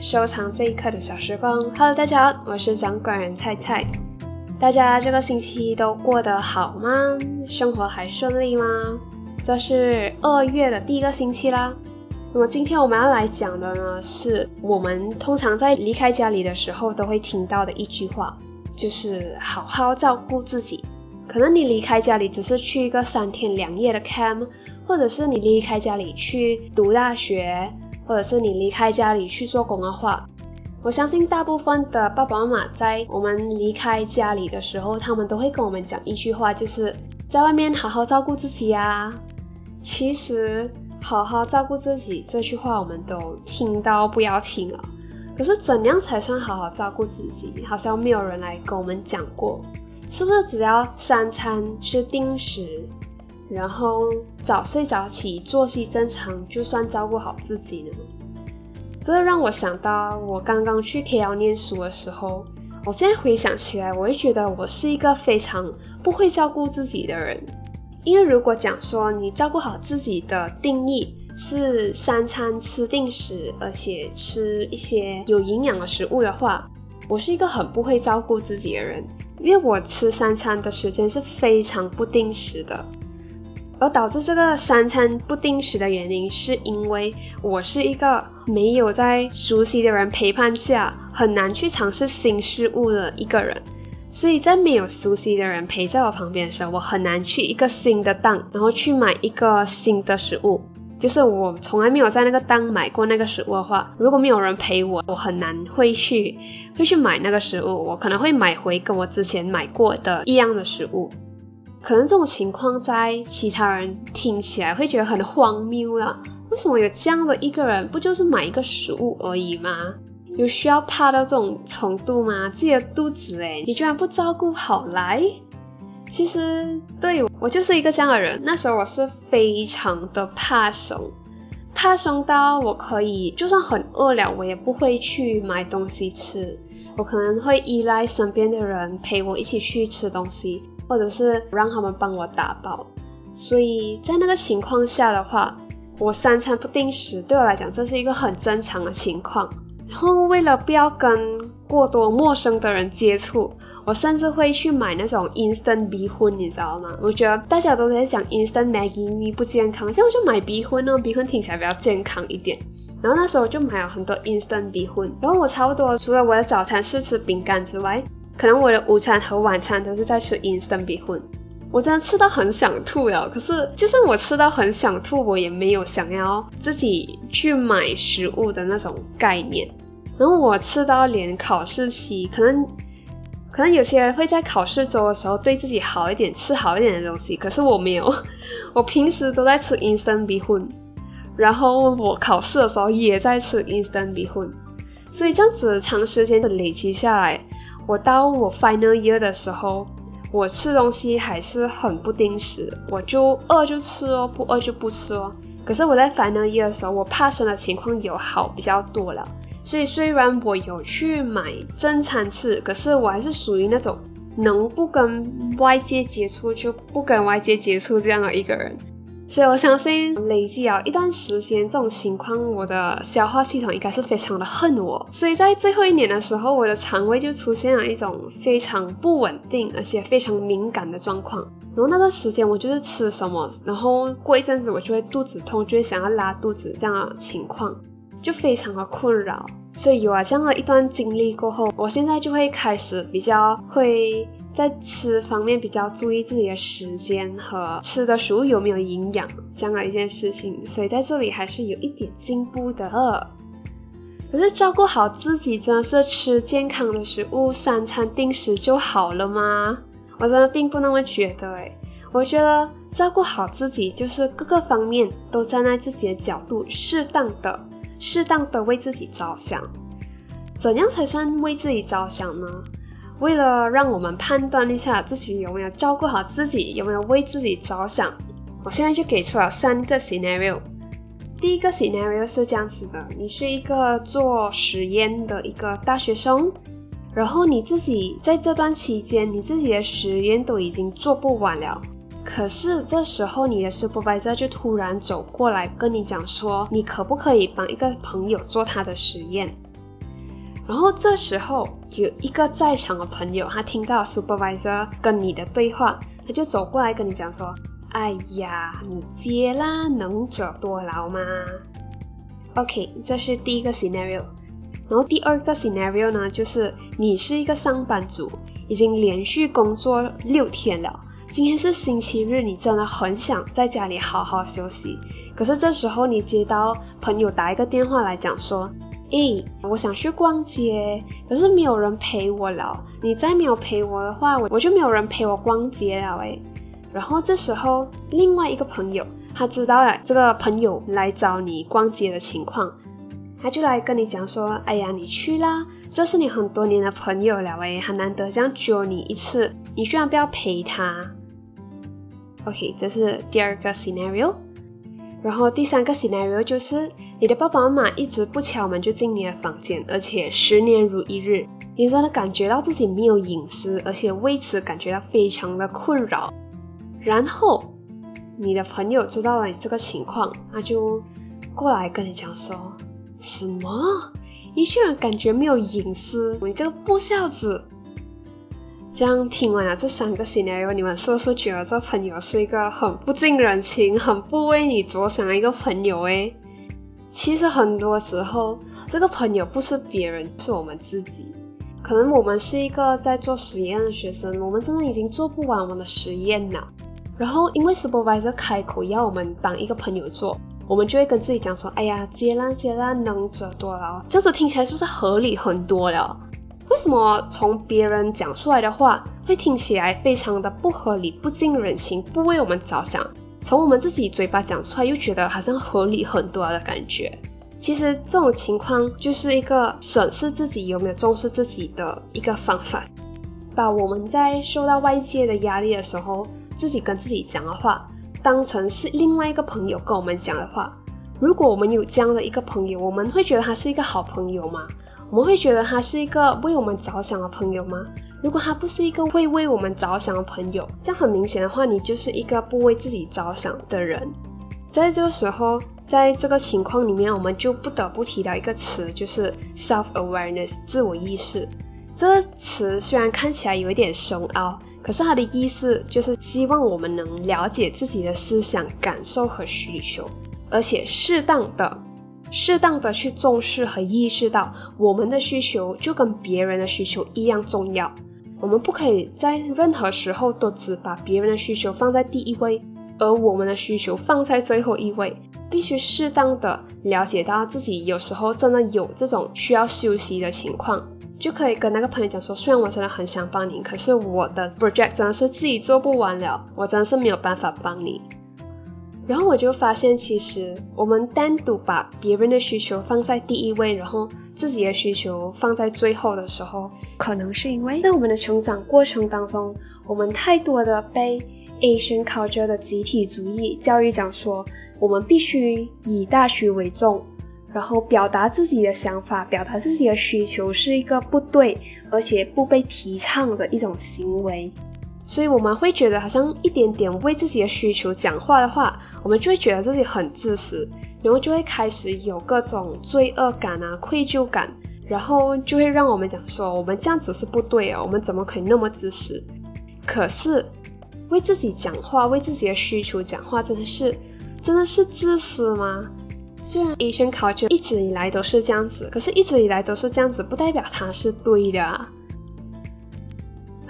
收藏这一刻的小时光。Hello，大家好，我是掌管人菜菜。大家这个星期都过得好吗？生活还顺利吗？这是二月的第一个星期啦。那么今天我们要来讲的呢，是我们通常在离开家里的时候都会听到的一句话，就是好好照顾自己。可能你离开家里只是去一个三天两夜的 camp，或者是你离开家里去读大学，或者是你离开家里去做工的话，我相信大部分的爸爸妈妈在我们离开家里的时候，他们都会跟我们讲一句话，就是在外面好好照顾自己啊。其实好好照顾自己这句话我们都听到不要听了，可是怎样才算好好照顾自己？好像没有人来跟我们讲过。是不是只要三餐吃定时，然后早睡早起，作息正常，就算照顾好自己了？这让我想到我刚刚去 KL 念书的时候，我现在回想起来，我会觉得我是一个非常不会照顾自己的人。因为如果讲说你照顾好自己的定义是三餐吃定时，而且吃一些有营养的食物的话，我是一个很不会照顾自己的人。因为我吃三餐的时间是非常不定时的，而导致这个三餐不定时的原因，是因为我是一个没有在熟悉的人陪伴下很难去尝试新事物的一个人，所以在没有熟悉的人陪在我旁边的时候，我很难去一个新的档，然后去买一个新的食物。就是我从来没有在那个档买过那个食物的话，如果没有人陪我，我很难会去会去买那个食物。我可能会买回跟我之前买过的一样的食物。可能这种情况在其他人听起来会觉得很荒谬了。为什么有这样的一个人？不就是买一个食物而已吗？有需要怕到这种程度吗？自己的肚子诶，你居然不照顾好来？其实对我就是一个这样的人。那时候我是非常的怕生，怕生到我可以就算很饿了，我也不会去买东西吃。我可能会依赖身边的人陪我一起去吃东西，或者是让他们帮我打包。所以在那个情况下的话，我三餐不定时，对我来讲这是一个很正常的情况。然后为了不要跟过多陌生的人接触，我甚至会去买那种 instant 米粉，你知道吗？我觉得大家都在讲 instant Maggi 米不健康，像我就买米粉哦，米粉听起来比较健康一点。然后那时候就买了很多 instant 米粉，然后我差不多除了我的早餐是吃饼干之外，可能我的午餐和晚餐都是在吃 instant 米粉。我真的吃到很想吐了，可是就算我吃到很想吐，我也没有想要自己去买食物的那种概念。然后我吃到连考试期，可能可能有些人会在考试周的时候对自己好一点，吃好一点的东西，可是我没有，我平时都在吃 instant 米粉，然后我考试的时候也在吃 instant 米粉，所以这样子长时间的累积下来，我到我 final year 的时候，我吃东西还是很不定时，我就饿就吃哦，不饿就不吃哦。可是我在 final year 的时候，我怕生的情况有好比较多了。所以虽然我有去买正餐吃，可是我还是属于那种能不跟外界接触就不跟外界接触这样的一个人。所以我相信累积了一段时间这种情况，我的消化系统应该是非常的恨我。所以在最后一年的时候，我的肠胃就出现了一种非常不稳定而且非常敏感的状况。然后那段时间我就是吃什么，然后过一阵子我就会肚子痛，就会想要拉肚子这样的情况。就非常的困扰，所以有了这样的一段经历过后，我现在就会开始比较会在吃方面比较注意自己的时间和吃的食物有没有营养这样的一件事情，所以在这里还是有一点进步的。可是照顾好自己真的是吃健康的食物，三餐定时就好了吗？我真的并不那么觉得诶，我觉得照顾好自己就是各个方面都站在自己的角度，适当的。适当的为自己着想，怎样才算为自己着想呢？为了让我们判断一下自己有没有照顾好自己，有没有为自己着想，我现在就给出了三个 scenario。第一个 scenario 是这样子的：你是一个做实验的一个大学生，然后你自己在这段期间，你自己的实验都已经做不完了，可是这时候你的 supervisor 就突然走过来跟你讲说，你可不可以帮一个朋友做他的实验？然后这时候有一个在场的朋友，他听到 supervisor 跟你的对话，他就走过来跟你讲说，哎呀，你接啦，能者多劳嘛。OK，这是第一个 scenario。然后第二个 scenario 呢，就是你是一个上班族，已经连续工作六天了，今天是星期日，你真的很想在家里好好休息。可是这时候你接到朋友打一个电话来讲说，诶，我想去逛街，可是没有人陪我了。你再没有陪我的话，我我就没有人陪我逛街了诶。然后这时候另外一个朋友，他知道了这个朋友来找你逛街的情况。他就来跟你讲说，哎呀，你去啦，这是你很多年的朋友了诶，很难得这样揪你一次，你居然不要陪他。OK，这是第二个 scenario。然后第三个 scenario 就是你的爸爸妈妈一直不敲门就进你的房间，而且十年如一日，你真的感觉到自己没有隐私，而且为此感觉到非常的困扰。然后你的朋友知道了你这个情况，他就过来跟你讲说。什么？你居然感觉没有隐私？你这个不孝子！这样听完了这三个 scenario，你们是不是觉得这朋友是一个很不近人情、很不为你着想的一个朋友？诶，其实很多时候，这个朋友不是别人，是我们自己。可能我们是一个在做实验的学生，我们真的已经做不完我们的实验了。然后因为 supervisor 开口要我们帮一个朋友做。我们就会跟自己讲说，哎呀，接啦接啦，能者多劳，这样子听起来是不是合理很多了？为什么从别人讲出来的话会听起来非常的不合理、不近人情、不为我们着想？从我们自己嘴巴讲出来又觉得好像合理很多的感觉。其实这种情况就是一个审视自己有没有重视自己的一个方法，把我们在受到外界的压力的时候，自己跟自己讲的话。当成是另外一个朋友跟我们讲的话，如果我们有这样的一个朋友，我们会觉得他是一个好朋友吗？我们会觉得他是一个为我们着想的朋友吗？如果他不是一个会为我们着想的朋友，这样很明显的话，你就是一个不为自己着想的人。在这个时候，在这个情况里面，我们就不得不提到一个词，就是 self awareness 自我意识。这个词虽然看起来有一点深奥。可是它的意思就是希望我们能了解自己的思想、感受和需求，而且适当的、适当的去重视和意识到我们的需求就跟别人的需求一样重要。我们不可以在任何时候都只把别人的需求放在第一位，而我们的需求放在最后一位。必须适当的了解到自己有时候真的有这种需要休息的情况。就可以跟那个朋友讲说，虽然我真的很想帮你，可是我的 project 真的是自己做不完了，我真的是没有办法帮你。然后我就发现，其实我们单独把别人的需求放在第一位，然后自己的需求放在最后的时候，可能是因为在我们的成长过程当中，我们太多的被 Asian culture 的集体主义教育讲说，我们必须以大局为重。然后表达自己的想法，表达自己的需求是一个不对，而且不被提倡的一种行为。所以我们会觉得好像一点点为自己的需求讲话的话，我们就会觉得自己很自私，然后就会开始有各种罪恶感啊、愧疚感，然后就会让我们讲说，我们这样子是不对啊，我们怎么可以那么自私？可是为自己讲话，为自己的需求讲话，真的是真的是自私吗？虽然 Asian culture 一直以来都是这样子，可是一直以来都是这样子，不代表它是对的。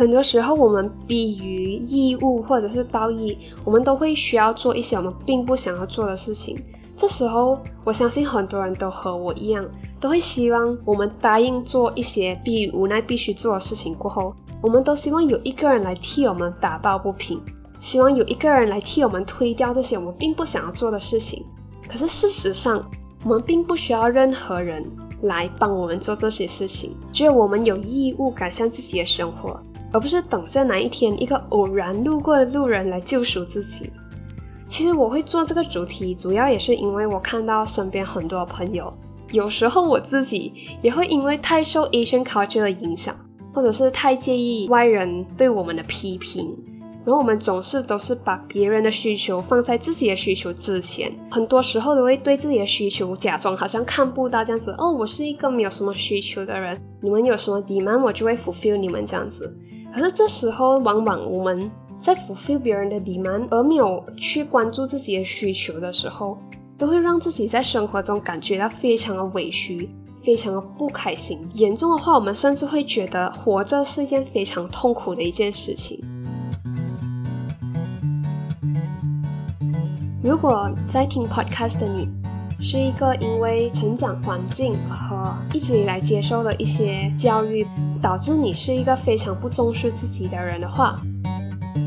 很多时候，我们逼于义务或者是道义，我们都会需要做一些我们并不想要做的事情。这时候，我相信很多人都和我一样，都会希望我们答应做一些逼于无奈必须做的事情过后，我们都希望有一个人来替我们打抱不平，希望有一个人来替我们推掉这些我们并不想要做的事情。可是事实上，我们并不需要任何人来帮我们做这些事情，只有我们有义务改善自己的生活，而不是等着哪一天一个偶然路过的路人来救赎自己。其实我会做这个主题，主要也是因为我看到身边很多朋友，有时候我自己也会因为太受 Asian culture 的影响，或者是太介意外人对我们的批评。然后我们总是都是把别人的需求放在自己的需求之前，很多时候都会对自己的需求假装好像看不到这样子。哦，我是一个没有什么需求的人，你们有什么 demand 我就会 fulfill 你们这样子。可是这时候往往我们在 fulfill 别人的 demand 而没有去关注自己的需求的时候，都会让自己在生活中感觉到非常的委屈，非常的不开心。严重的话，我们甚至会觉得活着是一件非常痛苦的一件事情。如果在听 podcast 的你是一个因为成长环境和一直以来接受的一些教育，导致你是一个非常不重视自己的人的话，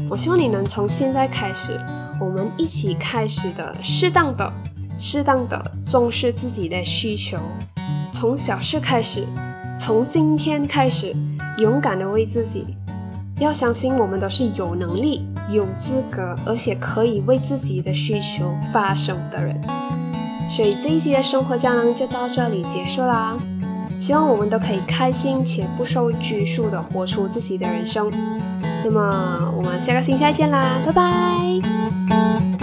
我希望你能从现在开始，我们一起开始的适当的、适当的重视自己的需求，从小事开始，从今天开始，勇敢的为自己。要相信我们都是有能力、有资格，而且可以为自己的需求发声的人。所以这一集的生活胶囊就到这里结束啦。希望我们都可以开心且不受拘束的活出自己的人生。那么我们下个星期再见啦，拜拜。